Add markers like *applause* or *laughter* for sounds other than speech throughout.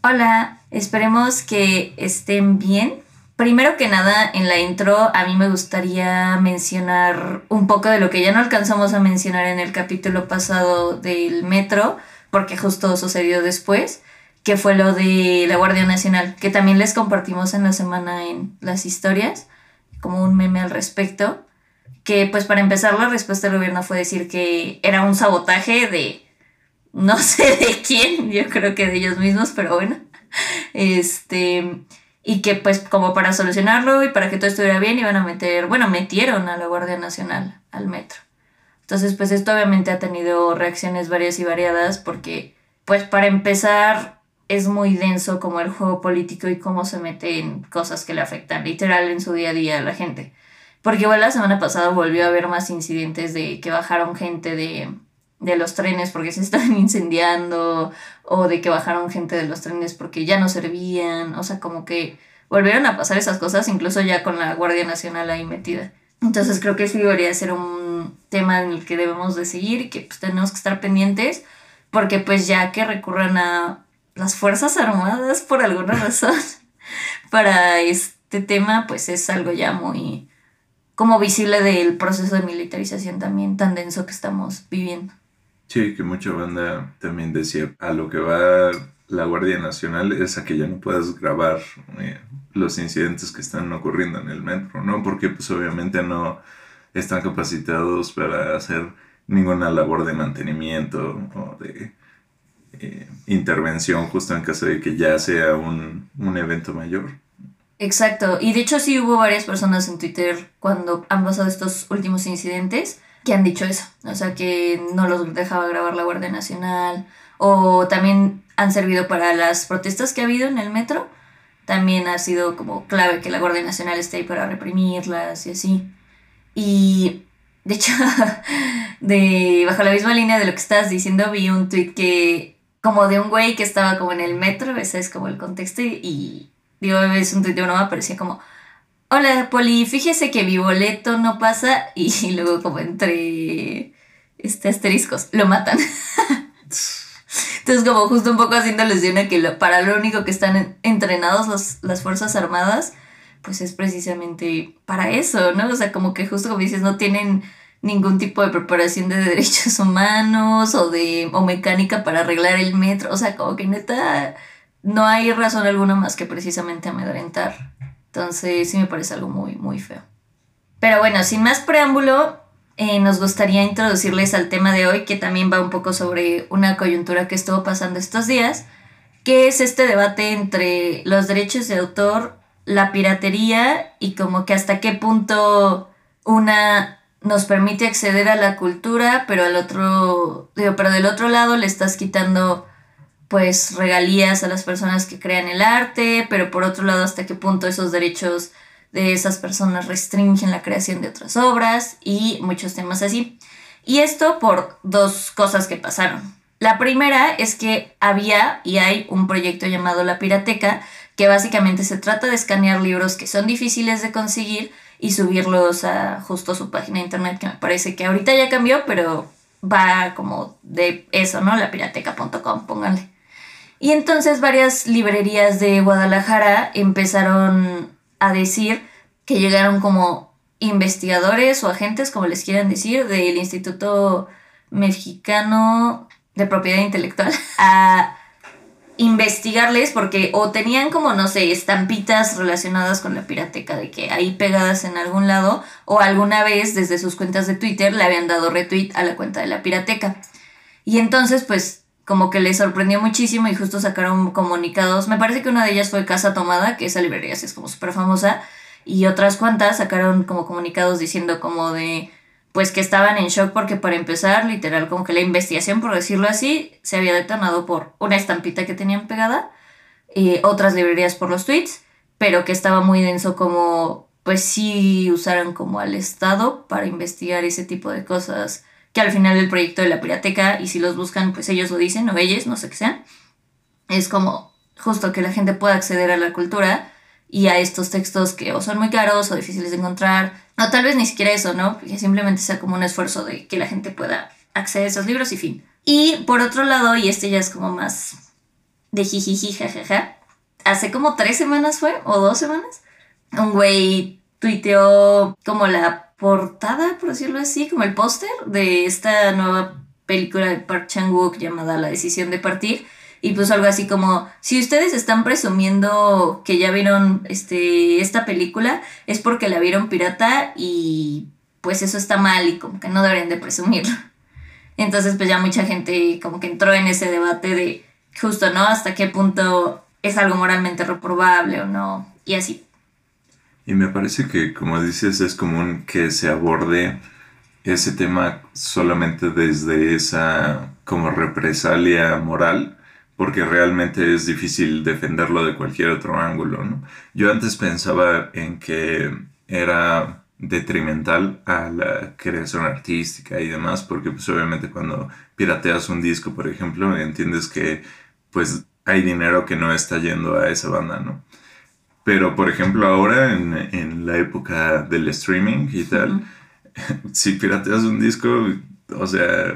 Hola, esperemos que estén bien. Primero que nada, en la intro a mí me gustaría mencionar un poco de lo que ya no alcanzamos a mencionar en el capítulo pasado del metro, porque justo sucedió después, que fue lo de la Guardia Nacional, que también les compartimos en la semana en las historias, como un meme al respecto, que pues para empezar la respuesta del gobierno fue decir que era un sabotaje de no *laughs* sé de quién, yo creo que de ellos mismos, pero bueno. Este, y que pues como para solucionarlo y para que todo estuviera bien iban a meter, bueno, metieron a la Guardia Nacional al metro. Entonces, pues esto obviamente ha tenido reacciones varias y variadas porque, pues para empezar, es muy denso como el juego político y cómo se mete en cosas que le afectan literal en su día a día a la gente. Porque igual la semana pasada volvió a haber más incidentes de que bajaron gente de de los trenes porque se están *laughs* incendiando o de que bajaron gente de los trenes porque ya no servían, o sea, como que volvieron a pasar esas cosas incluso ya con la Guardia Nacional ahí metida. Entonces creo que sí debería ser un tema en el que debemos de seguir y que pues tenemos que estar pendientes porque pues ya que recurran a las Fuerzas Armadas por alguna *laughs* razón para este tema pues es algo ya muy como visible del proceso de militarización también tan denso que estamos viviendo. Sí, que mucha banda también decía, a lo que va la Guardia Nacional es a que ya no puedas grabar eh, los incidentes que están ocurriendo en el metro, ¿no? Porque pues obviamente no están capacitados para hacer ninguna labor de mantenimiento o de eh, intervención justo en caso de que ya sea un, un evento mayor. Exacto, y de hecho sí hubo varias personas en Twitter cuando han pasado estos últimos incidentes que han dicho eso, o sea, que no los dejaba grabar la Guardia Nacional, o también han servido para las protestas que ha habido en el metro, también ha sido como clave que la Guardia Nacional esté ahí para reprimirlas y así. Y de hecho, *laughs* de bajo la misma línea de lo que estás diciendo, vi un tweet que como de un güey que estaba como en el metro, ese es como el contexto, y, digo, es un tweet de me parecía como hola Poli, fíjese que mi boleto no pasa y *laughs* luego como entre este asteriscos, lo matan. *laughs* Entonces como justo un poco haciendo alusión a que para lo único que están entrenados las Fuerzas Armadas, pues es precisamente para eso, ¿no? O sea, como que justo como dices, no tienen ningún tipo de preparación de *laughs* derechos humanos o de o mecánica para arreglar el metro, o sea, como que neta no hay razón alguna más que precisamente amedrentar. Entonces sí me parece algo muy, muy feo. Pero bueno, sin más preámbulo, eh, nos gustaría introducirles al tema de hoy, que también va un poco sobre una coyuntura que estuvo pasando estos días, que es este debate entre los derechos de autor, la piratería y como que hasta qué punto una nos permite acceder a la cultura, pero al otro, digo, pero del otro lado le estás quitando pues regalías a las personas que crean el arte, pero por otro lado hasta qué punto esos derechos de esas personas restringen la creación de otras obras y muchos temas así. Y esto por dos cosas que pasaron. La primera es que había y hay un proyecto llamado La Pirateca, que básicamente se trata de escanear libros que son difíciles de conseguir y subirlos a justo su página de internet, que me parece que ahorita ya cambió, pero va como de eso, ¿no? Lapirateca.com, pónganle. Y entonces varias librerías de Guadalajara empezaron a decir que llegaron como investigadores o agentes, como les quieran decir, del Instituto Mexicano de Propiedad Intelectual *laughs* a investigarles porque o tenían como, no sé, estampitas relacionadas con la pirateca, de que ahí pegadas en algún lado, o alguna vez desde sus cuentas de Twitter le habían dado retweet a la cuenta de la pirateca. Y entonces, pues, como que les sorprendió muchísimo y justo sacaron comunicados. Me parece que una de ellas fue Casa Tomada, que esa librería es como súper famosa, y otras cuantas sacaron como comunicados diciendo como de, pues que estaban en shock porque para empezar, literal, como que la investigación, por decirlo así, se había detonado por una estampita que tenían pegada, y otras librerías por los tweets, pero que estaba muy denso como, pues sí usaron como al Estado para investigar ese tipo de cosas que al final el proyecto de la pirateca, y si los buscan, pues ellos lo dicen, o ellos, no sé qué sean, es como justo que la gente pueda acceder a la cultura y a estos textos que o son muy caros o difíciles de encontrar, o tal vez ni siquiera eso, ¿no? Que simplemente sea como un esfuerzo de que la gente pueda acceder a esos libros y fin. Y por otro lado, y este ya es como más de jijiji jajaja. Hace como tres semanas fue, o dos semanas, un güey tuiteó como la portada, por decirlo así, como el póster de esta nueva película de Park Chan-wook llamada La decisión de partir y puso algo así como si ustedes están presumiendo que ya vieron este esta película es porque la vieron pirata y pues eso está mal y como que no deberían de presumirlo. *laughs* Entonces pues ya mucha gente como que entró en ese debate de justo, ¿no? Hasta qué punto es algo moralmente reprobable o no y así. Y me parece que, como dices, es común que se aborde ese tema solamente desde esa como represalia moral, porque realmente es difícil defenderlo de cualquier otro ángulo, ¿no? Yo antes pensaba en que era detrimental a la creación artística y demás, porque pues obviamente cuando pirateas un disco, por ejemplo, entiendes que pues hay dinero que no está yendo a esa banda, ¿no? Pero, por ejemplo, ahora en, la época del streaming y tal, *laughs* si pirateas un disco, o sea,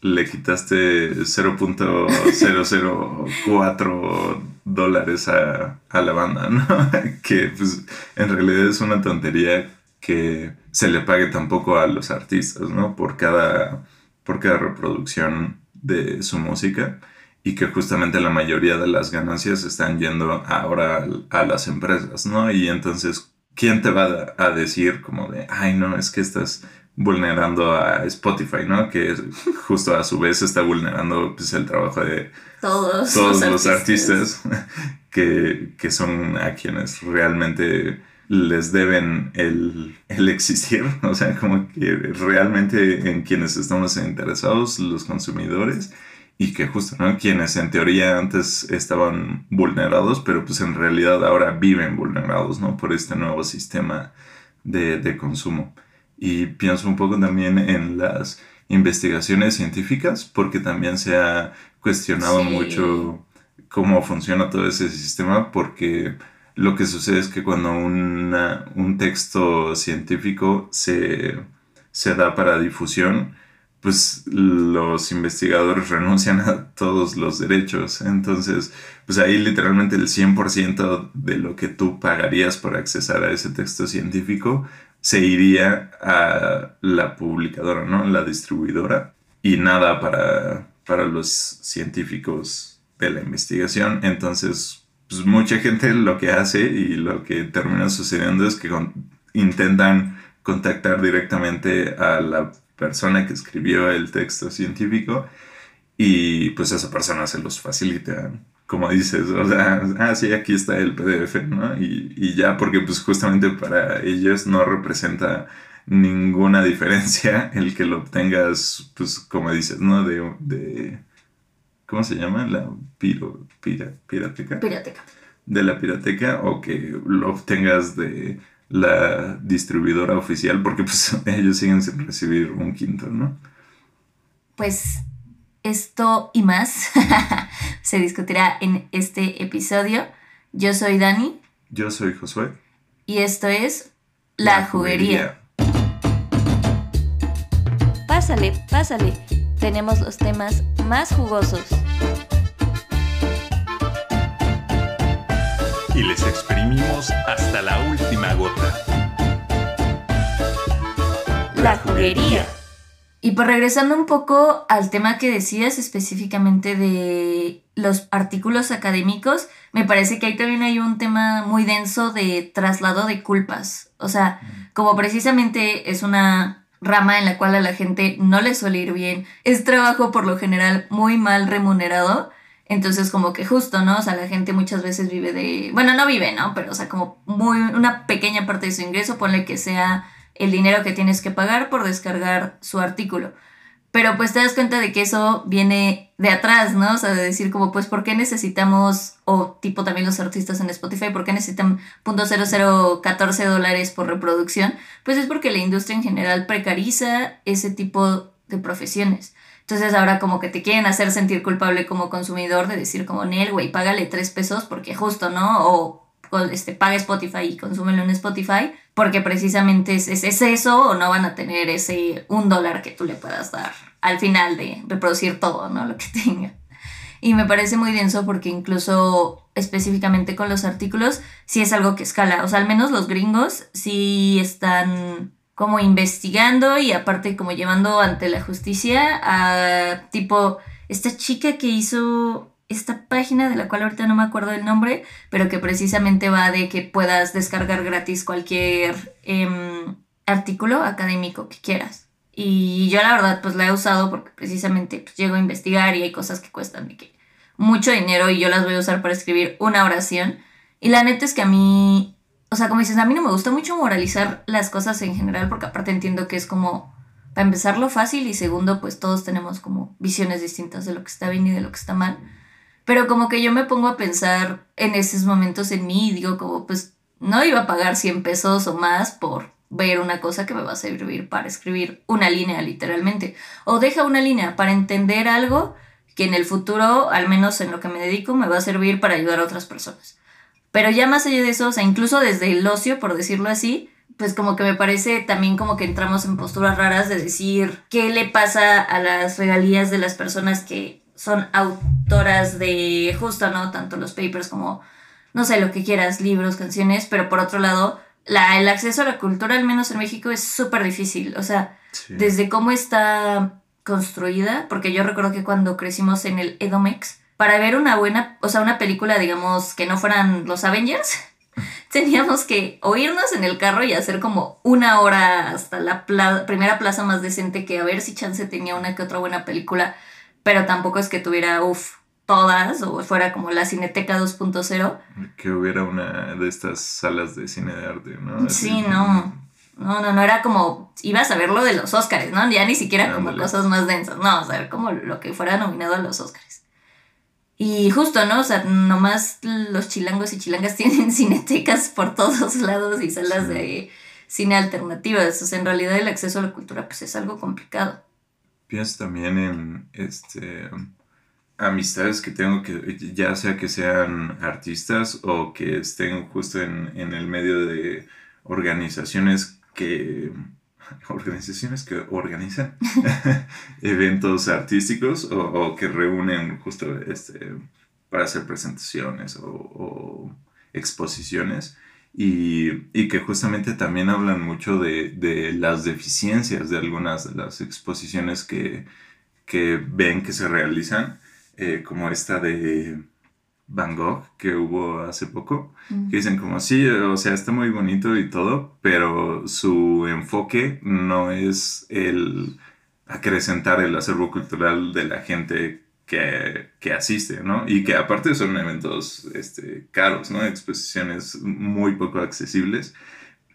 le quitaste 0.004 dólares a, la banda, ¿no? *laughs* que pues en realidad es una tontería que se le pague tampoco a los artistas, ¿no? Por cada, por cada reproducción de su música y que justamente la mayoría de las ganancias están yendo ahora a las empresas, ¿no? Y entonces, ¿quién te va a decir como de, ay, no, es que estás vulnerando a Spotify, ¿no? Que justo a su vez está vulnerando pues, el trabajo de todos, los, artistas, *laughs* que, que, son a quienes realmente les deben el, el, existir, *laughs* o sea, como que realmente en quienes estamos interesados, los consumidores, y que justo, ¿no? Quienes en teoría antes estaban vulnerados, pero pues en realidad ahora viven vulnerados, ¿no? Por este nuevo sistema de, de consumo. Y pienso un poco también en las investigaciones científicas, porque también se ha cuestionado mucho cómo funciona todo ese sistema, porque lo que sucede es que cuando una, un texto científico se, se da para difusión, pues los investigadores renuncian a todos los derechos. Entonces, pues ahí literalmente el 100% de lo que tú pagarías por accesar a ese texto científico se iría a la publicadora, ¿no? La distribuidora. Y nada para, para los científicos de la investigación. Entonces, pues mucha gente lo que hace y lo que termina sucediendo es que intentan contactar directamente a la persona que escribió el texto científico y pues esa persona se los facilita, como dices, o sea, ah, sí, aquí está el PDF, ¿no? Y, y ya porque pues justamente para ellos no representa ninguna diferencia *laughs* el que lo obtengas, pues como dices, ¿no? De, de ¿cómo se llama? La piro, pira, pirateca. Pirateca. De la pirateca o que lo obtengas de la distribuidora oficial porque pues *laughs* ellos siguen sin recibir un quinto, ¿no? Pues esto y más *laughs* se discutirá en este episodio. Yo soy Dani. Yo soy Josué. Y esto es La, juguería. Pásale, pásale. Tenemos los temas más jugosos. Y les exprimimos hasta la última gota. La juguería. Y por pues regresando un poco al tema que decías específicamente de los artículos académicos, me parece que ahí también hay un tema muy denso de traslado de culpas. O sea, como precisamente es una rama en la cual a la gente no le suele ir bien, es trabajo por lo general muy mal remunerado, entonces, como que justo, ¿no? O sea, la gente muchas veces vive de. Bueno, no vive, ¿no? Pero, o sea, como muy. Una pequeña parte de su ingreso, ponle que sea el dinero que tienes que pagar por descargar su artículo. Pero pues te das cuenta de que eso viene de atrás, ¿no? O sea, de decir como, pues, ¿por qué necesitamos, o tipo también los artistas en Spotify, ¿por qué necesitan .0014 dólares por reproducción? Pues es porque la industria en general precariza ese tipo de profesiones. Entonces ahora como que te quieren hacer sentir culpable como consumidor de decir como, Nel, güey, págale tres pesos porque justo, ¿no? O este, paga Spotify y consúmelo en Spotify porque precisamente es, es, eso o no van a tener ese un dólar que tú le puedas dar al final de reproducir todo, ¿no? Lo que *laughs* tenga. Y me parece muy denso porque incluso específicamente con los artículos, sí es algo que escala. O sea, al menos los gringos sí están como investigando y aparte como llevando ante la justicia a tipo esta chica que hizo esta página de la cual ahorita no me acuerdo el nombre, pero que precisamente va de que puedas descargar gratis cualquier em, artículo académico que quieras. Y yo la verdad pues la he usado porque precisamente pues, llego a investigar y hay cosas que cuestan de que mucho dinero y yo las voy a usar para escribir una oración. Y la neta es que a mí o sea, como dices, a mí no me gusta mucho moralizar las cosas en general porque aparte entiendo que es como, para empezar, lo fácil y segundo, pues todos tenemos como visiones distintas de lo que está bien y de lo que está mal. Pero como que yo me pongo a pensar en esos momentos en mí y digo como, pues no iba a pagar 100 pesos o más por ver una cosa que me va a servir para escribir una línea literalmente. O deja una línea para entender algo que en el futuro, al menos en lo que me dedico, me va a servir para ayudar a otras personas. Pero ya más allá de eso, o sea, incluso desde el ocio, por decirlo así, pues como que me parece también como que entramos en posturas raras de decir qué le pasa a las regalías de las personas que son autoras de justo, ¿no? Tanto los papers como, no sé, lo que quieras, libros, canciones, pero por otro lado, la, el acceso a la cultura, al menos en México, es súper difícil. O sea, desde cómo está construida, porque yo recuerdo que cuando crecimos en el Edomex, para ver una buena, o sea, una película, digamos, que no fueran los Avengers, *laughs* teníamos que oírnos en el carro y hacer como una hora hasta la primera plaza más decente que a ver si Chance tenía una que otra buena película, pero tampoco es que tuviera, uff, todas o fuera como la Cineteca 2.0. Que hubiera una de estas salas de cine de arte, ¿no? sí, no. No, no, no era como, ibas a ver lo de los Oscars, ¿no? Ya ni siquiera como cosas más densas, no, o sea, como lo que fuera nominado a los Oscars. Y justo, ¿no? O sea, nomás los chilangos y chilangas *laughs* tienen cinetecas por todos lados y salas de cine alternativas. O sea, en realidad el acceso a la cultura pues es algo complicado. Pienso también en este amistades que tengo que ya sea que sean artistas o que estén justo en, en el medio de organizaciones que *laughs* organizaciones que organizan *laughs* eventos artísticos o, que reúnen justo este, para hacer presentaciones o, exposiciones y, que justamente también hablan mucho de, las deficiencias de algunas de las exposiciones que, ven que se realizan, eh, como esta de Van Gogh que hubo hace poco, que dicen como sí, o sea, está muy bonito y todo, pero su enfoque no es el acrecentar el acervo cultural de la gente que, que asiste, ¿no? Y que aparte son eventos este, caros, ¿no? Exposiciones muy poco accesibles,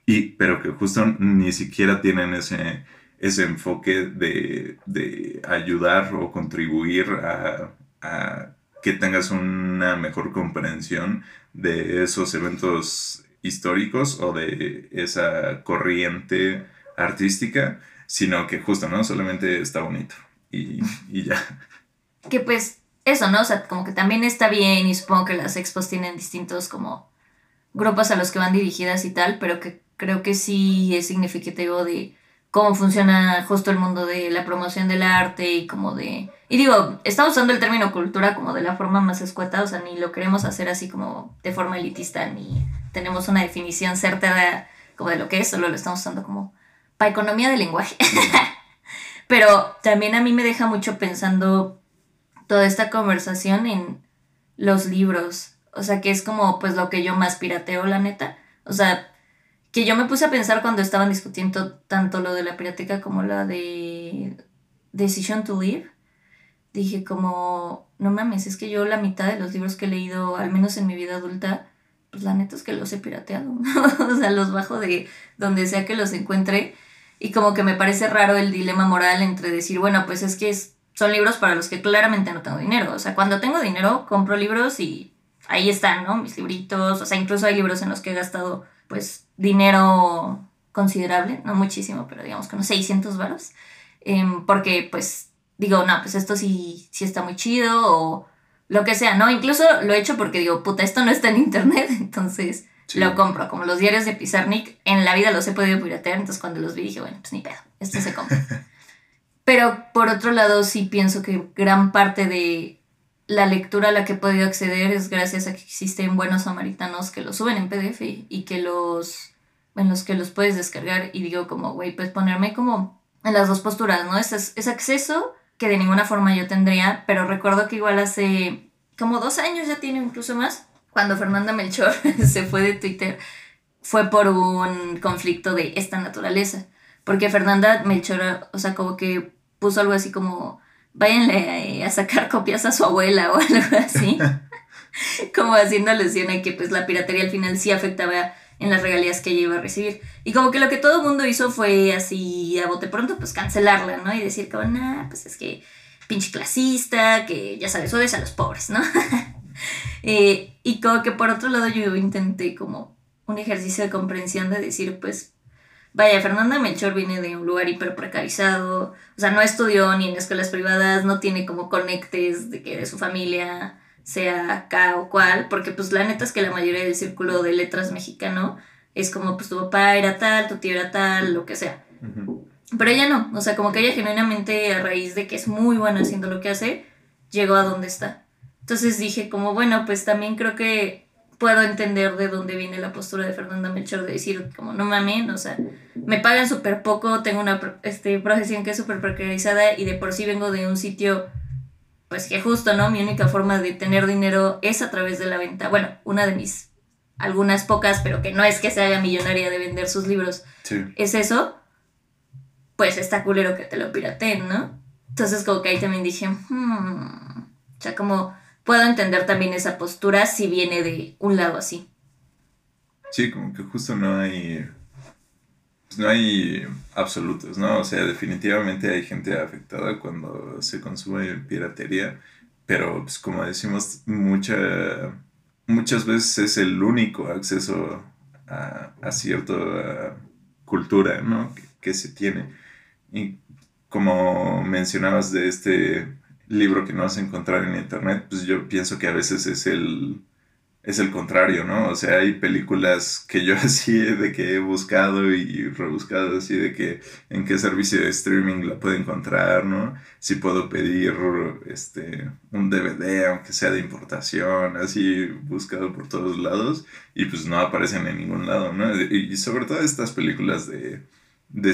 y, pero que justo ni siquiera tienen ese, ese enfoque de, de ayudar o contribuir a, a que tengas una mejor comprensión de esos eventos históricos o de esa corriente artística, sino que justo, ¿no? Solamente está bonito y, ya. Que pues eso, ¿no? O sea, como que también está bien y supongo que las expos tienen distintos como grupos a los que van dirigidas y tal, pero que creo que sí es significativo de cómo funciona justo el mundo de la promoción del arte y como de... Y digo, estamos usando el término cultura como de la forma más escueta, o sea, ni lo queremos hacer así como de forma elitista, ni tenemos una definición certera como de lo que es, solo lo estamos usando como para economía del lenguaje. *laughs* Pero también a mí me deja mucho pensando toda esta conversación en los libros, o sea, que es como pues lo que yo más pirateo, la neta. O sea, que yo me puse a pensar cuando estaban discutiendo tanto lo de la pirateca como la de Decision to Live. Dije como, no mames, es que yo la mitad de los libros que he leído, al menos en mi vida adulta, pues la neta es que los he pirateado. *laughs* o sea, los bajo de donde sea que los encuentre. Y como que me parece raro el dilema moral entre decir, bueno, pues es que son libros para los que claramente no tengo dinero. O sea, cuando tengo dinero, compro libros y ahí están, ¿no? Mis libritos. O sea, incluso hay libros en los que he gastado pues dinero considerable, no muchísimo, pero digamos unos 600 varos, em, porque pues digo, no, pues esto sí, sí está muy chido o lo que sea, ¿no? Incluso lo he hecho porque digo, puta, esto no está en internet, *laughs* entonces lo compro, como los diarios de Pizarnik, en la vida los he podido piratear, entonces cuando los vi dije, bueno, pues ni pedo, esto se compra. *laughs* Pero por otro lado sí pienso que gran parte de la lectura a la que he podido acceder es gracias a que existen buenos samaritanos que los suben en PDF y que los en los que los puedes descargar y digo como, güey, pues ponerme como en las dos posturas, ¿no? Es, es acceso que de ninguna forma yo tendría, pero recuerdo que igual hace como dos años ya tiene incluso más, cuando Fernanda Melchor *laughs* se fue de Twitter, fue por un conflicto de esta naturaleza, porque Fernanda Melchor, o sea, como que puso algo así como, váyanle a sacar copias a su abuela o *laughs* algo así, *laughs* como haciendo alusión a que pues la piratería al final sí afectaba en las regalías que ella iba a recibir. Y como que lo que todo el mundo hizo fue así, a bote pronto, pues cancelarla, ¿no? Y decir como, nah, pues es que pinche clasista, que ya sabes, odias a los pobres, ¿no? *laughs* Eh, y como que por otro lado yo intenté como un ejercicio de comprensión de decir, pues, vaya, Fernanda Melchor viene de un lugar hiper precarizado, o sea, no estudió ni en escuelas privadas, no tiene como conectes de que de su familia sea acá o cual, porque pues la neta es que la mayoría del círculo de letras mexicano es como pues tu papá era tal, tu tío era tal, lo que sea. Pero ella no, o sea, como que ella genuinamente a raíz de que es muy buena haciendo lo que hace, llegó a donde está. Entonces dije como, bueno, pues también creo que puedo entender de dónde viene la postura de Fernanda Melchor de decir como, no mames, o sea, me pagan súper poco, tengo una este, profesión que es súper precarizada y de por sí vengo de un sitio pues que justo, ¿no? Mi única forma de tener dinero es a través de la venta. Bueno, una de mis, algunas pocas, pero que no es que se haga millonaria de vender sus libros. Es eso. Pues está culero que te lo pirateen, ¿no? Entonces como que ahí también dije, hmm. o sea, como puedo entender también esa postura si viene de un lado así. Sí, como que justo no hay pues, no hay absolutos, ¿no? O sea, definitivamente hay gente afectada cuando se consume piratería, pero pues como decimos, mucha, muchas veces es el único acceso a, a cierta cultura, ¿no? Que, que se tiene. Y como mencionabas de este libro que no vas a encontrar en internet, pues yo pienso que a veces es el es el contrario, ¿no? O sea, hay películas que yo *laughs* así de que he buscado y rebuscado así de que en qué servicio de streaming la puedo encontrar, ¿no? Si puedo pedir este un DVD aunque sea de importación, así buscado por todos lados y pues no aparecen en ningún lado, ¿no? Y sobre todo estas películas de,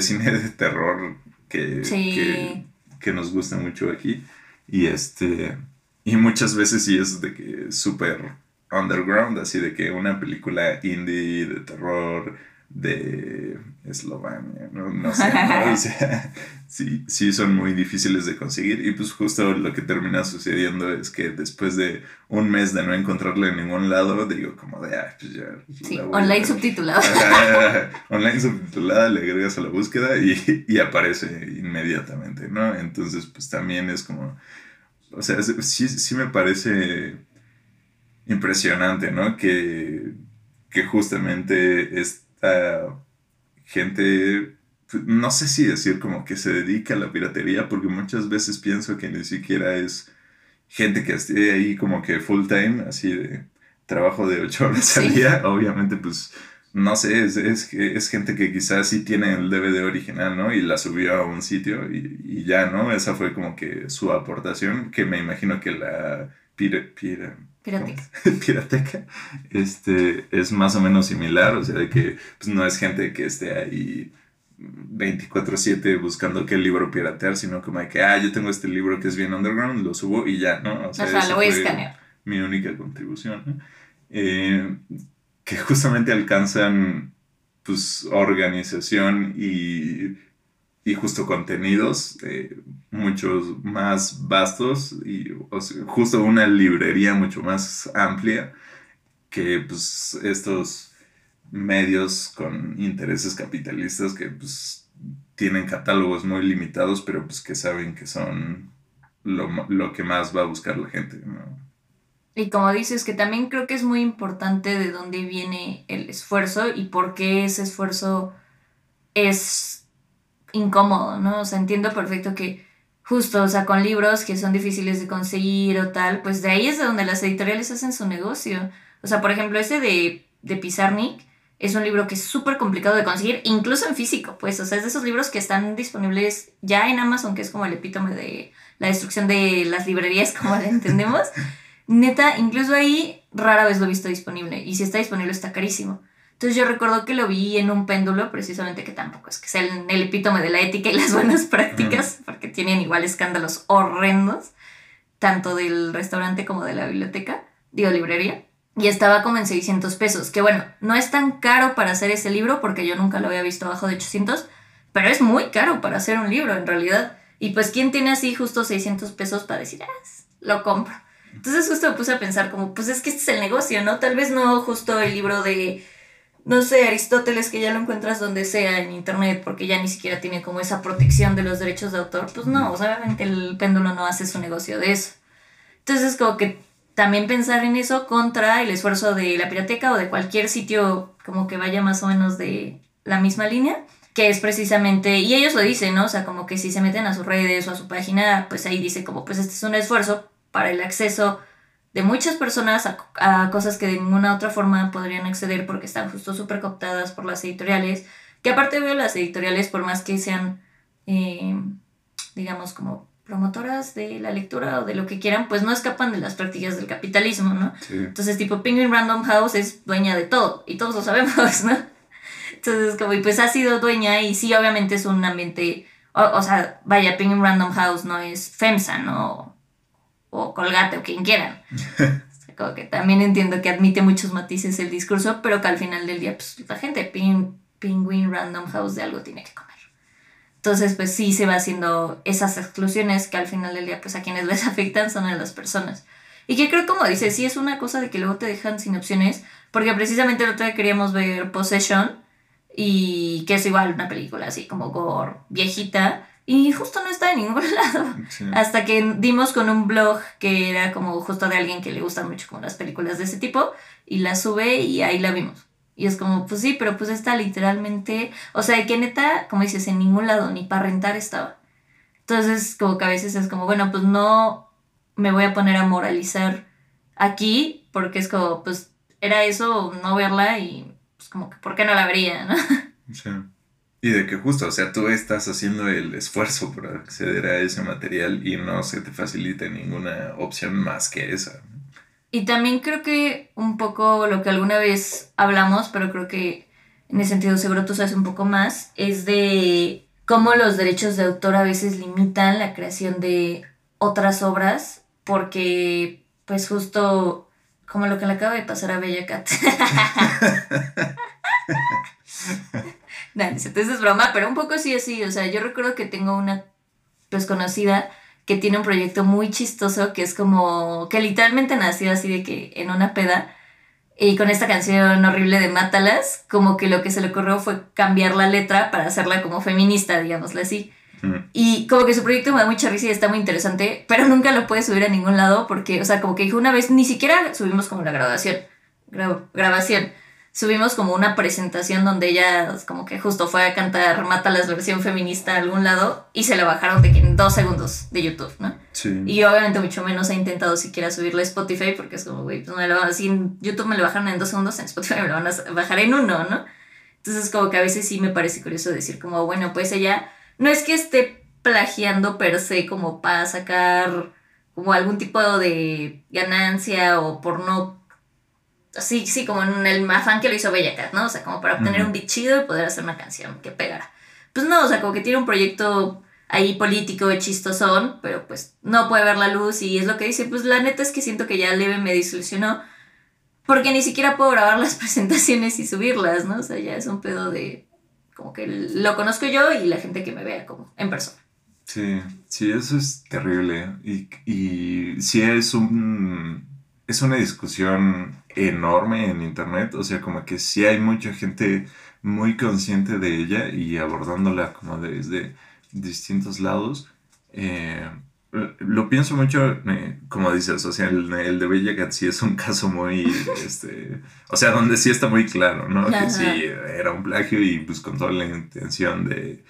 cine de terror que, que, que nos gustan mucho aquí y este y muchas veces sí es de que súper underground, así de que una película indie de terror de Eslovenia, no, sé, *laughs* o sea, sí, sí son muy difíciles de conseguir y pues justo lo que termina sucediendo es que después de un mes de no encontrarla en ningún lado, digo como de, ah, pues ya. Sí, online subtitulada. *laughs* online subtitulada, le agregas a la búsqueda y, y aparece inmediatamente, ¿no? Entonces pues también es como, o sea, sí, sí me parece impresionante, ¿no? Que, que justamente esta gente, no sé si decir como que se dedica a la piratería, porque muchas veces pienso que ni siquiera es gente que esté ahí como que full time, así de trabajo de ocho horas al día, obviamente pues no sé, es, es, es, gente que quizás sí tiene el DVD original, ¿no? Y la subió a un sitio y, y ya, ¿no? Esa fue como que su aportación, que me imagino que la pira, pira, Pirateca. *laughs* Pirateca. Este, es más o menos similar, o sea, de que pues, no es gente que esté ahí 24/7 buscando qué libro piratear, sino como de que, ah, yo tengo este libro que es bien underground, lo subo y ya, ¿no? O sea, lo voy a escanear. Mi única contribución, eh, que justamente alcanzan, pues, organización y y justo contenidos eh, muchos más vastos y justo una librería mucho más amplia que pues estos medios con intereses capitalistas que pues tienen catálogos muy limitados pero pues que saben que son lo, que más va a buscar la gente. Y como dices, que también creo que es muy importante de dónde viene el esfuerzo y por qué ese esfuerzo es incómodo, ¿no? O sea, entiendo perfecto que justo, o sea, con libros que son difíciles de conseguir o tal, pues de ahí es de donde las editoriales hacen su negocio. O sea, por ejemplo, ese de, de Pizarnik es un libro que es súper complicado de conseguir, incluso en físico, pues, o sea, es de esos libros que están disponibles ya en Amazon, que es como el epítome de la destrucción de las librerías, *laughs* como la entendemos. Neta, incluso ahí rara vez lo he visto disponible, y si está disponible está carísimo. Entonces yo recuerdo que lo vi en un péndulo, precisamente que tampoco es que sea el, el epítome de la ética y las buenas prácticas, porque tienen igual escándalos horrendos, tanto del restaurante como de la biblioteca, digo librería y estaba como en 600 pesos, que bueno, no es tan caro para hacer ese libro porque yo nunca lo había visto abajo de 800, pero es muy caro para hacer un libro en realidad. Y pues, ¿quién tiene así justo 600 pesos para decir, ah, lo compro? Entonces justo me puse a pensar como, pues es que este es el negocio, ¿no? Tal vez no justo el libro de, no sé, Aristóteles, que ya lo encuentras donde sea en internet, porque ya ni siquiera tiene como esa protección de los derechos de autor. Pues no, obviamente el péndulo no hace su negocio de eso. Entonces como que también pensar en eso contra el esfuerzo de la pirateca o de cualquier sitio como que vaya más o menos de la misma línea, que es precisamente, y ellos lo dicen, ¿no? O sea, como que si se meten a sus redes o a su página, pues ahí dice como, pues este es un esfuerzo para el acceso de muchas personas a, cosas que de ninguna otra forma podrían acceder porque están justo súper cooptadas por las editoriales, que aparte veo las editoriales, por más que sean, eh, digamos, como promotoras de la lectura o de lo que quieran, pues no escapan de las prácticas del capitalismo, ¿no? Entonces, tipo, Penguin Random House es dueña de todo y todos lo sabemos, ¿no? Entonces, como, y pues ha sido dueña y sí, obviamente es un ambiente, o, sea, vaya, Penguin Random House no es FEMSA, ¿no? O Colgate o quien quieran. *laughs* como que también entiendo que admite muchos matices el discurso, pero que al final del día, pues la gente, Penguin Random House de algo tiene que comer. Entonces, pues sí se va haciendo esas exclusiones que al final del día, pues a quienes *laughs* les afectan son a las personas. Y que creo, como dices, sí es una cosa de que luego te dejan sin opciones, porque precisamente el otro día queríamos ver Possession, y que es igual una película así como gore, viejita, y justo no está en ningún *laughs* lado. Hasta que dimos con un blog que era como justo de alguien que le gustan mucho como las películas de ese tipo, y la sube y ahí la vimos. Y es como, pues sí, pero pues está literalmente, o sea, que neta, como dices, en ningún lado, ni para rentar estaba. Entonces, como que a veces es como, bueno, pues no me voy a poner a moralizar aquí, porque es como, pues era eso, no verla y pues como que, ¿por qué no la vería, no? *laughs* Sí. Y de que justo, o sea, tú estás haciendo el esfuerzo por acceder a ese material y no se te facilita ninguna opción más que esa. Y también creo que un poco lo que alguna vez hablamos, pero creo que en ese sentido seguro tú sabes un poco más, es de cómo los derechos de autor a veces limitan la creación de otras obras, porque pues justo como lo que le acaba de pasar a Bella Cat. *laughs* *laughs* no, entonces es broma, pero un poco sí así, o sea, yo recuerdo que tengo una pues conocida que tiene un proyecto muy chistoso que es como que literalmente nació así de que en una peda y con esta canción horrible de Mátalas, como que lo que se le ocurrió fue cambiar la letra para hacerla como feminista, digámoslo así. Y como que su proyecto me da mucha risa y está muy interesante, pero nunca lo puede subir a ningún lado porque, o sea, como que dijo una vez, ni siquiera subimos como la grabación, grabación subimos como una presentación donde ella como que justo fue a cantar Mata la versión feminista a algún lado y se la bajaron de que en dos segundos de YouTube, ¿no? Sí. Y obviamente mucho menos ha intentado siquiera subirle a Spotify porque es como, güey, pues me lo, si en YouTube me lo bajaron en dos segundos, en Spotify me lo van a bajar en uno, ¿no? Entonces como que a veces sí me parece curioso decir como, bueno, pues ella no es que esté plagiando per se como para sacar como algún tipo de ganancia o por no sí, sí, como en el afán que lo hizo Bella Cat, ¿no? O sea, como para obtener un beat chido y poder hacer una canción que pegara. Pues no, o sea, como que tiene un proyecto ahí político, chistosón, pero pues no puede ver la luz y es lo que dice, pues la neta es que siento que ya Leve me desilusionó porque ni siquiera puedo grabar *laughs* las presentaciones y subirlas, ¿no? O sea, ya es un pedo de como que lo conozco yo y la gente que me vea como en persona. Sí, sí, eso es terrible y, y sí es un es una discusión enorme en internet, o sea, como que sí hay mucha gente muy consciente de ella y abordándola como desde distintos lados. Eh, lo pienso mucho, eh, como dices, o sea, el, de Bella sí es un caso muy, *laughs* este, o sea, donde sí está muy claro, ¿no? Que sí era un plagio y pues con toda la intención de,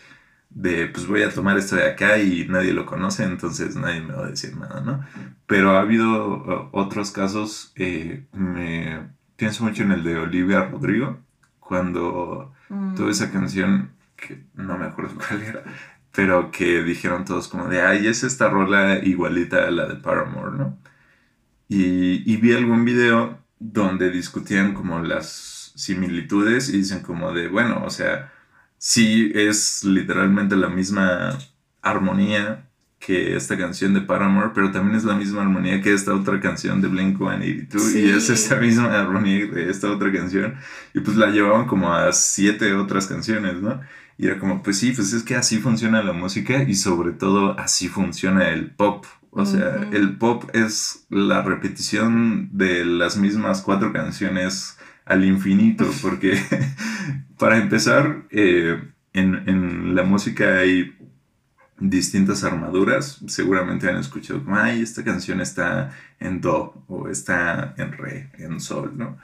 de, pues voy a tomar esto de acá y nadie lo conoce, entonces nadie me va a decir nada, ¿no? Pero ha habido otros casos, eh, me pienso mucho en el de Olivia Rodrigo, cuando Mm. tuve esa canción, que no me acuerdo *laughs* cuál era, pero que dijeron todos como de, ay, es esta rola igualita a la de Paramore, ¿no? Y, y vi algún video donde discutían como las similitudes y dicen como de, bueno, o sea, sí es literalmente la misma armonía que esta canción de Paramore, pero también es la misma armonía que esta otra canción de Blink-182 y es Sí. esta misma armonía de esta otra canción y pues la llevaban como a siete otras canciones, ¿no? Y era como, pues sí, pues es que así funciona la música y sobre todo así funciona el pop. O sea, el pop es la repetición de las mismas cuatro canciones al infinito, porque *laughs* para empezar, eh, en, en la música hay distintas armaduras. Seguramente han escuchado como, ay, esta canción está en do o está en re, en sol, ¿no?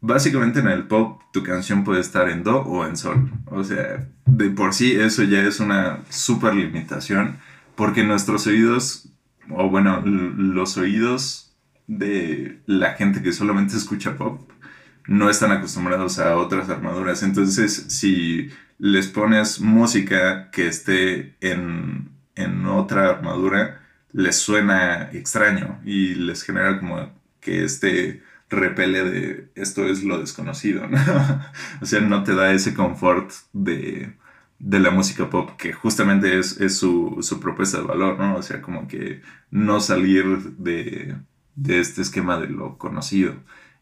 Básicamente en el pop tu canción puede estar en do o en sol. O sea, de por sí eso ya es una super limitación porque nuestros oídos, o bueno, los oídos de la gente que solamente escucha pop, no están acostumbrados a otras armaduras. Entonces, si les pones música que esté en, en otra armadura, les suena extraño y les genera como que este repele de esto es lo desconocido, *laughs* ¿no? o sea, no te da ese confort de, de la música pop que justamente es, es su, su propuesta de valor, ¿no? O sea, como que no salir de, de este esquema de lo conocido.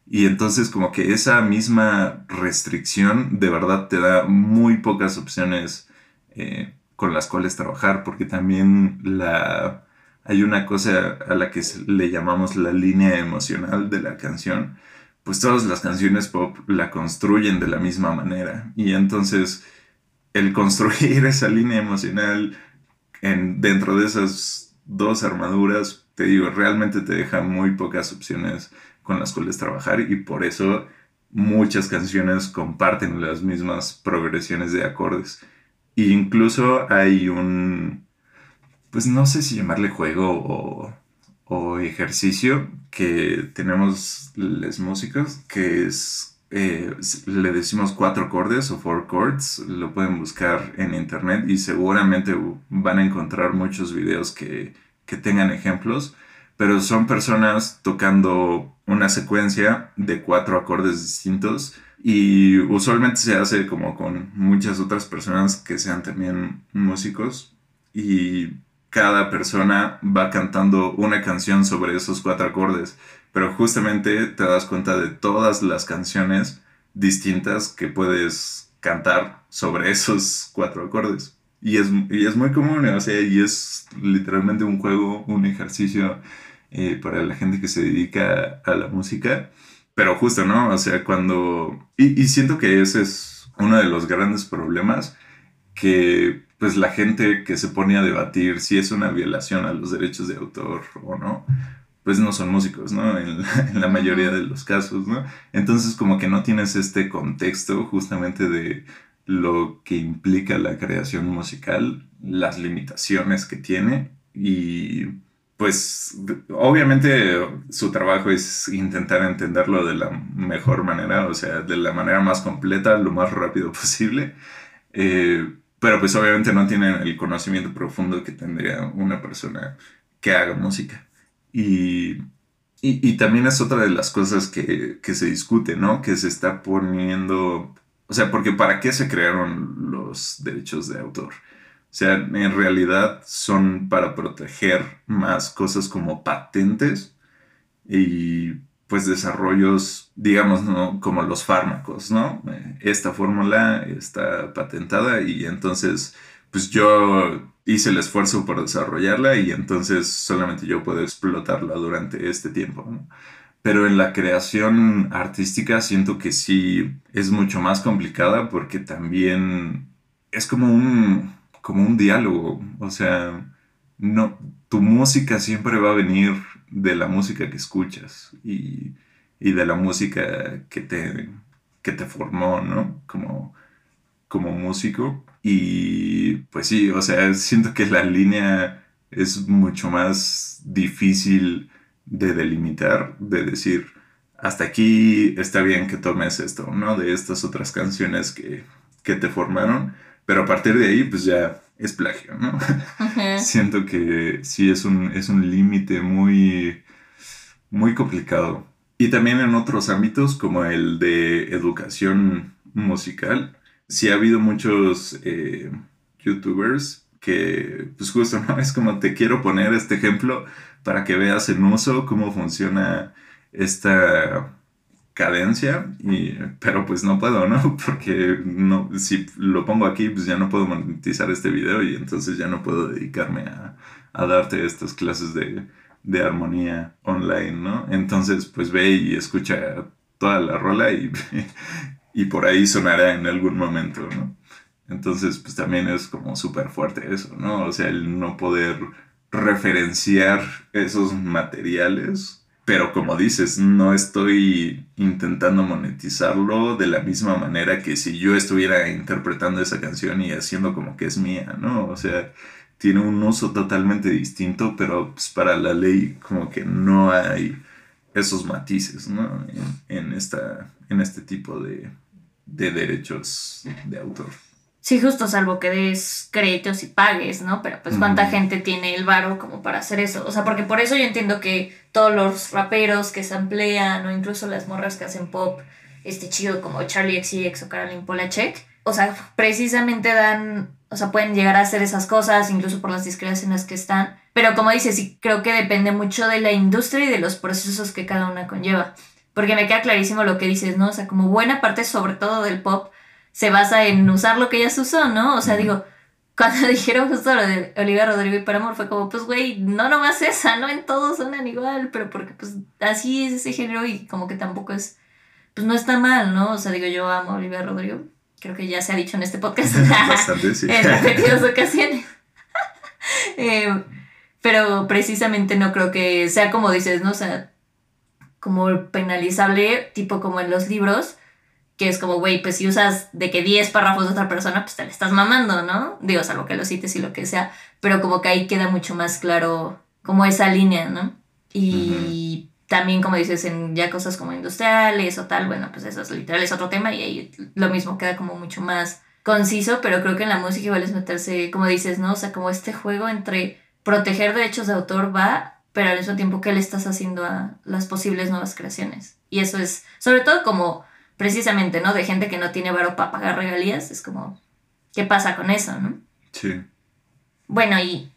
Y entonces como que esa misma restricción de verdad te da muy pocas opciones eh, con las cuales trabajar, porque también la, hay una cosa a la que le llamamos la línea emocional de la canción, pues todas las canciones pop la construyen de la misma manera. Y entonces el construir *laughs* esa línea emocional en, dentro de esas dos armaduras, te digo, realmente te deja muy pocas opciones con las cuales trabajar y por eso muchas canciones comparten las mismas progresiones de acordes. E incluso hay un, pues no sé si llamarle juego o, o ejercicio que tenemos los músicos, que es, eh, le decimos cuatro acordes o four chords, lo pueden buscar en internet y seguramente van a encontrar muchos videos que, que tengan ejemplos, pero son personas tocando una secuencia de cuatro acordes distintos y usualmente se hace como con muchas otras personas que sean también músicos y cada persona va cantando una canción sobre esos cuatro acordes, pero justamente te das cuenta de todas las canciones distintas que puedes cantar sobre esos cuatro acordes. Y es, y es muy común, o sea, y es literalmente un juego, un ejercicio eh, para la gente que se dedica a la música. Pero justo, ¿no? O sea, cuando... Y, y siento que ese es uno de los grandes problemas que pues la gente que se pone a debatir si es una violación a los derechos de autor o no, pues no son músicos, ¿no? *laughs* En la, mayoría de los casos, ¿no? Entonces como que no tienes este contexto justamente de lo que implica la creación musical, las limitaciones que tiene y pues obviamente su trabajo es intentar entenderlo de la mejor manera, o sea, de la manera más completa, lo más rápido *laughs* posible. Eh, pero pues obviamente no tienen el conocimiento profundo que tendría una persona que haga música. Y, y, y también es otra de las cosas que, que, se discute, ¿no? Que se está poniendo... O sea, porque ¿para qué se crearon los derechos de autor? O sea, en realidad son para proteger más cosas como patentes y pues desarrollos, digamos, ¿no? como los fármacos, ¿no? Esta fórmula está patentada y entonces, pues yo hice el esfuerzo por desarrollarla y entonces solamente yo puedo explotarla durante este tiempo, ¿no? Pero en la creación artística siento que sí es mucho más complicada porque también es como un, como un diálogo, o sea, no, tu música siempre va a venir de la música que escuchas y, y de la música que te, que te formó, ¿no? Como, como músico. Y pues sí, o sea, *laughs* siento que la línea es mucho más difícil de delimitar, de decir, hasta aquí está bien que tomes esto, ¿no? De estas otras canciones que, que te formaron, pero a partir de ahí, pues ya es plagio, ¿no? *laughs* Siento que sí es un, es un límite muy, muy complicado. Y también en otros ámbitos, como el de educación musical, sí ha habido muchos eh, youtubers que, pues justo, ¿no? *laughs* Es como te quiero poner este ejemplo para que veas en uso cómo funciona esta cadencia, y, pero pues no puedo, ¿no? *laughs* Porque no, si lo pongo aquí, pues ya no puedo monetizar este video y entonces ya no puedo dedicarme a, a darte estas clases de, de, armonía online, ¿no? Entonces, pues ve y escucha toda la rola y, *laughs* y por ahí sonará en algún momento, ¿no? Entonces, pues también es como súper fuerte eso, ¿no? O sea, el no poder referenciar esos materiales pero como dices, no estoy intentando monetizarlo de la misma manera que si yo estuviera interpretando esa canción y haciendo como que es mía, ¿no? O sea, tiene un uso totalmente distinto, pero pues, para la ley como que no hay esos matices, ¿no? En, esta, en este tipo de, de derechos de autor. Sí, justo, salvo que des créditos y pagues, ¿no? Pero pues cuánta gente tiene el varo como para hacer eso. O sea, porque por eso yo entiendo que todos los raperos que se emplean o incluso las morras que hacen pop, este chido como Charlie XCX o Caroline Polachek, o sea, precisamente dan, o sea, pueden llegar a hacer esas cosas, incluso por las discretas en las que están. Pero como dices, sí creo que depende mucho de la industria y de los procesos que cada una conlleva. Porque me queda clarísimo lo que dices, ¿no? O sea, como buena parte sobre todo del pop se basa en usar lo que se usó, ¿no? O sea, digo, cuando *laughs* dijeron justo lo de Olivia Rodrigo y Paramore fue como, pues, güey, no nomás esa, no en todos suenan igual, pero porque, pues, así es ese género y como que tampoco es, pues, no está mal, ¿no? O sea, digo, yo amo a Olivia Rodrigo, creo que ya se ha dicho en este podcast *laughs* *laughs* Bastante, sí. en repetidas ocasiones. Eh, pero precisamente no creo que sea como dices, ¿no? O sea, como penalizable, tipo como en los libros, que es como, güey, pues si usas de que 10 párrafos de otra persona, pues te le estás mamando, ¿no? Digo, salvo que lo cites y lo que sea, pero como que ahí queda mucho más claro como esa línea, ¿no? Y también, como dices, en ya cosas como industriales o tal, bueno, pues eso es literal, es otro tema y ahí lo mismo queda como mucho más conciso, pero creo que en la música igual es meterse, como dices, ¿no? O sea, como este juego entre proteger derechos de autor va, pero al mismo tiempo, ¿qué le estás haciendo a las posibles nuevas creaciones? Y eso es, sobre todo como precisamente, ¿no? De gente que no tiene varo para pagar regalías, es como, ¿qué pasa con eso, no? Sí. Bueno, y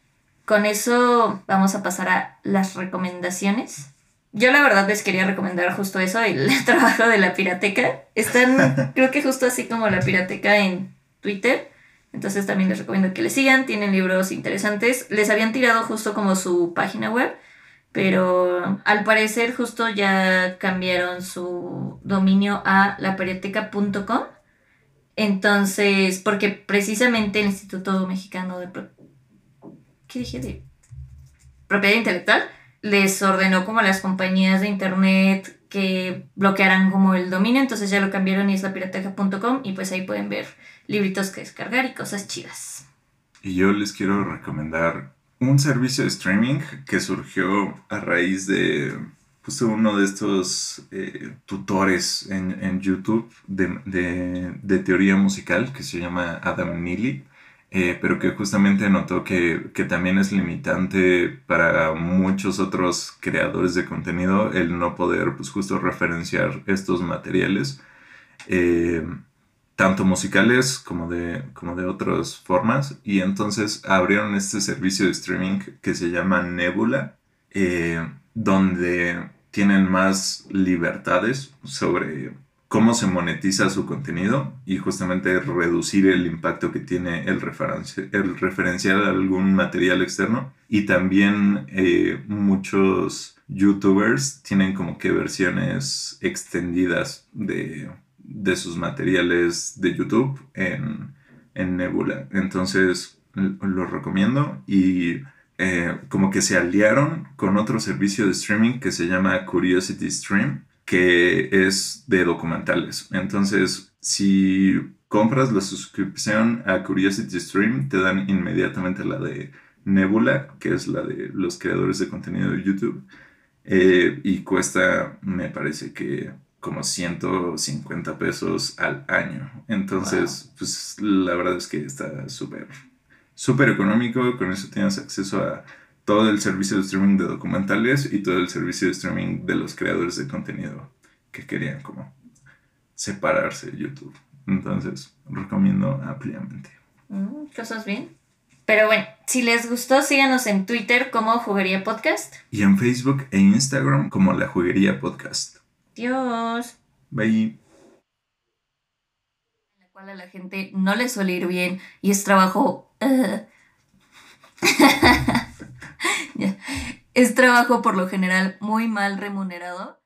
con eso vamos a pasar a las recomendaciones. Yo la verdad les quería recomendar justo eso, el *laughs* trabajo de la pirateca. Están, *laughs* creo que justo así como la pirateca en Twitter. Entonces también les recomiendo que le sigan, tienen libros interesantes. Les habían tirado justo como su página web pero al parecer justo ya cambiaron su dominio a laperioteca.com. Entonces, porque precisamente el Instituto Mexicano de... ¿Qué dije? De propiedad intelectual les ordenó como a las compañías de internet que bloquearan como el dominio, entonces ya lo cambiaron y es laperioteca.com y pues ahí pueden ver libritos que descargar y cosas chidas. Y yo les quiero recomendar un servicio de streaming que surgió a raíz de justo uno de estos eh, tutores en, YouTube de, teoría musical que se llama Adam Neely, eh, pero que justamente notó que, también es limitante para muchos otros creadores de contenido el no poder pues justo referenciar estos materiales. Eh, tanto musicales como de, como de otras formas. Y entonces abrieron este servicio de streaming que se llama Nebula, eh, donde tienen más libertades sobre cómo se monetiza su contenido y justamente reducir el impacto que tiene el, referenciar algún material externo. Y también eh, muchos youtubers tienen como que versiones extendidas de de sus materiales de YouTube en, Nebula. Entonces los recomiendo y eh, como que se aliaron con otro servicio de streaming que se llama Curiosity Stream, que es de documentales. Entonces, si compras la suscripción a Curiosity Stream, te dan inmediatamente la de Nebula, que es la de los creadores de contenido de YouTube. Eh, y cuesta, me parece que como 150 pesos al año. Entonces, pues la verdad es que está súper, súper económico. Con eso tienes acceso a todo el servicio de streaming de documentales y todo el servicio de streaming de los creadores de contenido que querían como separarse de YouTube. Entonces, recomiendo ampliamente. Mm, cosas bien. Pero bueno, si les gustó, síganos en Twitter como Juguería Podcast. Y en Facebook e Instagram como La Juguería Podcast. Dios. Bye. En la cual a la gente no le suele ir bien y es trabajo... *laughs* Es trabajo por lo general muy mal remunerado.